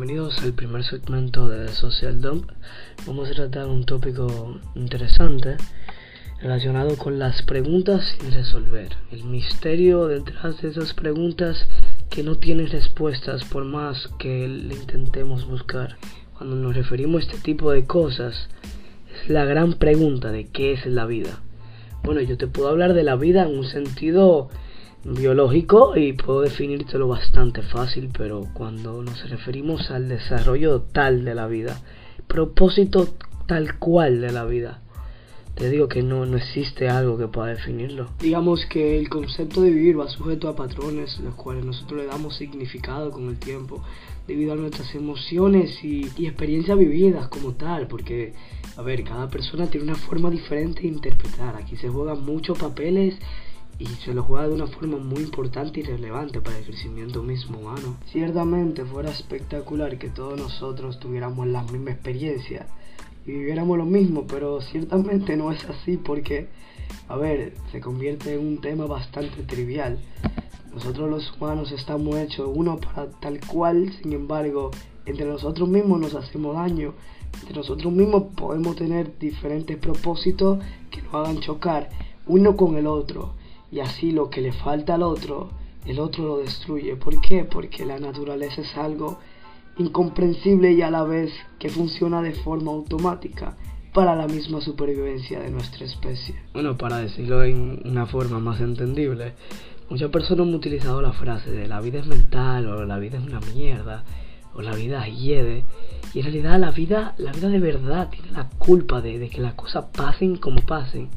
bienvenidos al primer segmento de Social Dump. Vamos a tratar un tópico interesante relacionado con las preguntas sin resolver. El misterio detrás de esas preguntas que no tienen respuestas por más que le intentemos buscar. Cuando nos referimos a este tipo de cosas, es la gran pregunta de qué es la vida. Bueno, yo te puedo hablar de la vida en un sentido biológico y puedo definírtelo bastante fácil, pero cuando nos referimos al desarrollo tal de la vida, propósito tal cual de la vida, te digo que no, no existe algo que pueda definirlo. Digamos que el concepto de vivir va sujeto a patrones, los cuales nosotros le damos significado con el tiempo, debido a nuestras emociones y, y experiencias vividas como tal, porque, a ver, cada persona tiene una forma diferente de interpretar, aquí se juegan muchos papeles y se lo juega de una forma muy importante y relevante para el crecimiento mismo humano. Ciertamente fuera espectacular que todos nosotros tuviéramos la misma experiencia y viviéramos lo mismo, pero ciertamente no es así porque, a ver, se convierte en un tema bastante trivial. Nosotros los humanos estamos hechos uno para tal cual, sin embargo, entre nosotros mismos nos hacemos daño, entre nosotros mismos podemos tener diferentes propósitos que nos hagan chocar uno con el otro y así lo que le falta al otro, el otro lo destruye. ¿Por qué? Porque la naturaleza es algo incomprensible y a la vez que funciona de forma automática para la misma supervivencia de nuestra especie. Bueno, para decirlo en una forma más entendible, muchas personas han utilizado la frase de la vida es mental o la vida es una mierda o la vida hiede y en realidad la vida, la vida de verdad tiene la culpa de, de que las cosas pasen como pasen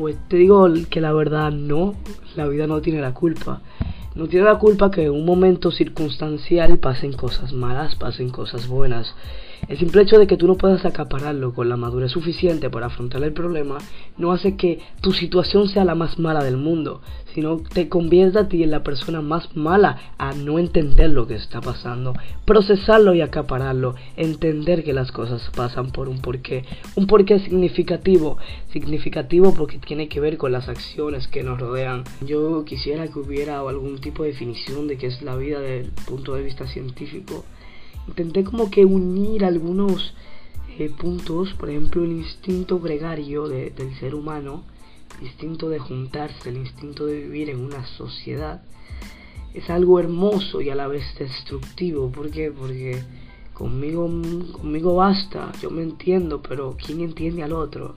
pues te digo que la verdad no, la vida no tiene la culpa. No tiene la culpa que en un momento circunstancial pasen cosas malas, pasen cosas buenas. El simple hecho de que tú no puedas acapararlo con la madurez suficiente para afrontar el problema no hace que tu situación sea la más mala del mundo, sino te convierta a ti en la persona más mala a no entender lo que está pasando, procesarlo y acapararlo, entender que las cosas pasan por un porqué, un porqué significativo, significativo porque tiene que ver con las acciones que nos rodean. Yo quisiera que hubiera algún tipo de definición de qué es la vida desde el punto de vista científico intenté como que unir algunos eh, puntos, por ejemplo el instinto gregario del ser humano, el instinto de juntarse, el instinto de vivir en una sociedad, es algo hermoso y a la vez destructivo. ¿Por qué? Porque conmigo, conmigo basta, yo me entiendo, pero ¿quién entiende al otro?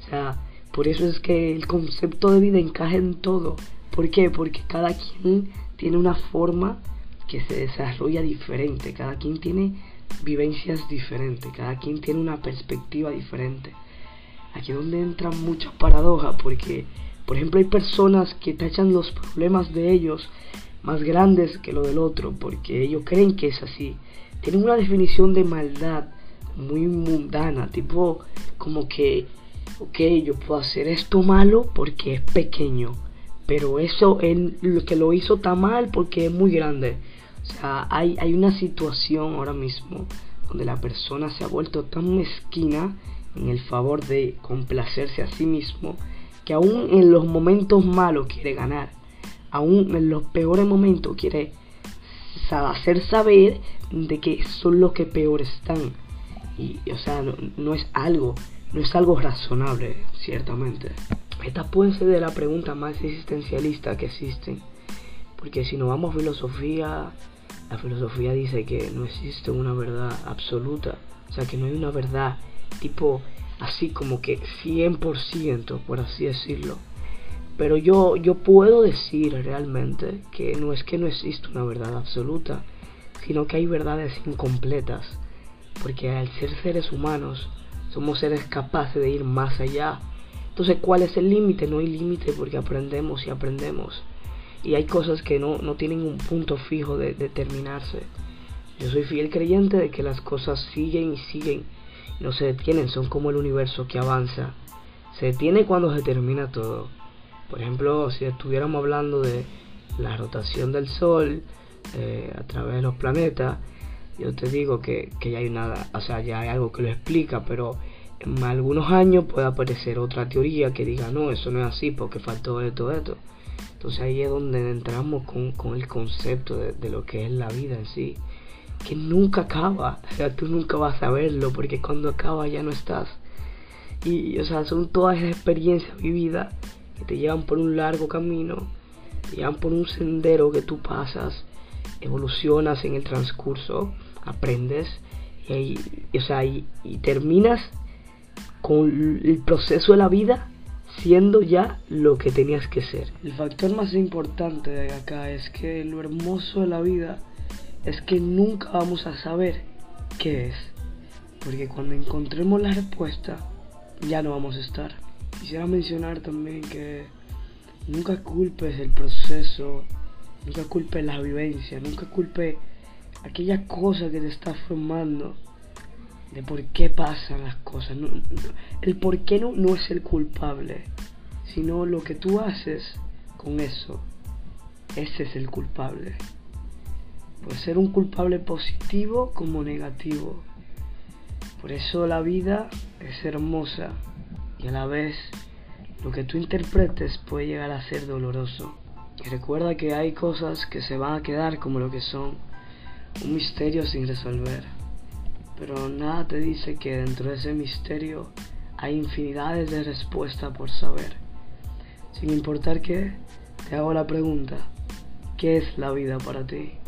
O sea, por eso es que el concepto de vida encaja en todo. ¿Por qué? Porque cada quien tiene una forma que se desarrolla diferente, cada quien tiene vivencias diferentes, cada quien tiene una perspectiva diferente. Aquí es donde entran muchas paradojas, porque, por ejemplo, hay personas que tachan los problemas de ellos más grandes que lo del otro, porque ellos creen que es así. Tienen una definición de maldad muy mundana, tipo como que, ok, yo puedo hacer esto malo porque es pequeño, pero eso él, lo que lo hizo está mal porque es muy grande. O sea, hay, hay una situación ahora mismo donde la persona se ha vuelto tan mezquina en el favor de complacerse a sí mismo que aún en los momentos malos quiere ganar, aún en los peores momentos quiere hacer saber de que son los que peor están. Y, o sea, no, no, es algo, no es algo razonable, ciertamente. Esta puede ser de la pregunta más existencialista que existen. Porque si nos vamos a filosofía, la filosofía dice que no existe una verdad absoluta, o sea que no hay una verdad tipo así como que 100%, por así decirlo. Pero yo, yo puedo decir realmente que no es que no existe una verdad absoluta, sino que hay verdades incompletas, porque al ser seres humanos somos seres capaces de ir más allá. Entonces, ¿cuál es el límite? No hay límite porque aprendemos y aprendemos y hay cosas que no, no tienen un punto fijo de, determinarse Yo soy fiel creyente de que las cosas siguen y siguen, no se detienen, son como el universo que avanza. Se detiene cuando se termina todo. Por ejemplo, si estuviéramos hablando de la rotación del Sol eh, a través de los planetas, yo te digo que, que ya hay nada, o sea, ya hay algo que lo explica, pero en algunos años puede aparecer otra teoría que diga, no, eso no es así porque faltó esto, esto. Entonces ahí es donde entramos con, el concepto de, lo que es la vida en sí. que nunca acaba. O sea, tú nunca vas a verlo porque cuando acaba ya no estás. Y, o sea, son todas esas experiencias vividas que te llevan por un largo camino, te llevan por un sendero que tú pasas, evolucionas en el transcurso, aprendes y, o sea, y terminas con el proceso de la vida siendo ya lo que tenías que ser. El factor más importante de acá es que lo hermoso de la vida es que nunca vamos a saber qué es. Porque cuando encontremos la respuesta, ya no vamos a estar. Quisiera mencionar también que nunca culpes el proceso, nunca culpes la vivencia, nunca culpes aquella cosa que te está formando de por qué pasan las cosas. el por qué no, no es el culpable, sino lo que tú haces con eso. Ese es el culpable. Puede ser un culpable positivo como negativo. Por eso la vida es hermosa y a la vez lo que tú interpretes puede llegar a ser doloroso. Y recuerda que hay cosas que se van a quedar como lo que son, un misterio sin resolver. Pero nada te dice que dentro de ese misterio hay infinidades de respuestas por saber. Sin importar que, te hago la pregunta, ¿qué es la vida para ti?